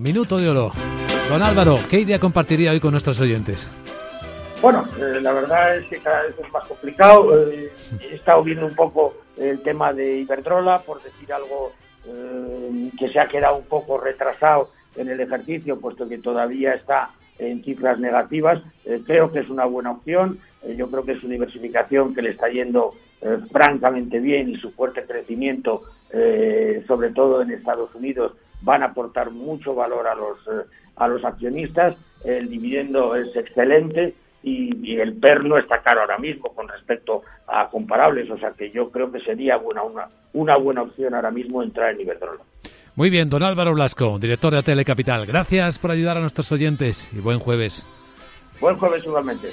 Minuto de oro. Don Álvaro, ¿qué idea compartiría hoy con nuestros oyentes? Bueno, eh, la verdad es que cada vez es más complicado. Eh, he estado viendo un poco el tema de Iberdrola, por decir algo eh, que se ha quedado un poco retrasado en el ejercicio, puesto que todavía está en cifras negativas. creo que es una buena opción. Yo creo que es una diversificación que le está yendo francamente bien y su fuerte crecimiento, sobre todo en Estados Unidos, van a aportar mucho valor a los, eh, a los accionistas, el dividendo es excelente y, el PER no está caro ahora mismo con respecto a comparables, o sea que yo creo que sería buena, una, una buena opción ahora mismo entrar en Iberdrola. Muy bien, don Álvaro Blasco, director de Telecapital. Gracias por ayudar a nuestros oyentes y buen jueves. Buen jueves igualmente.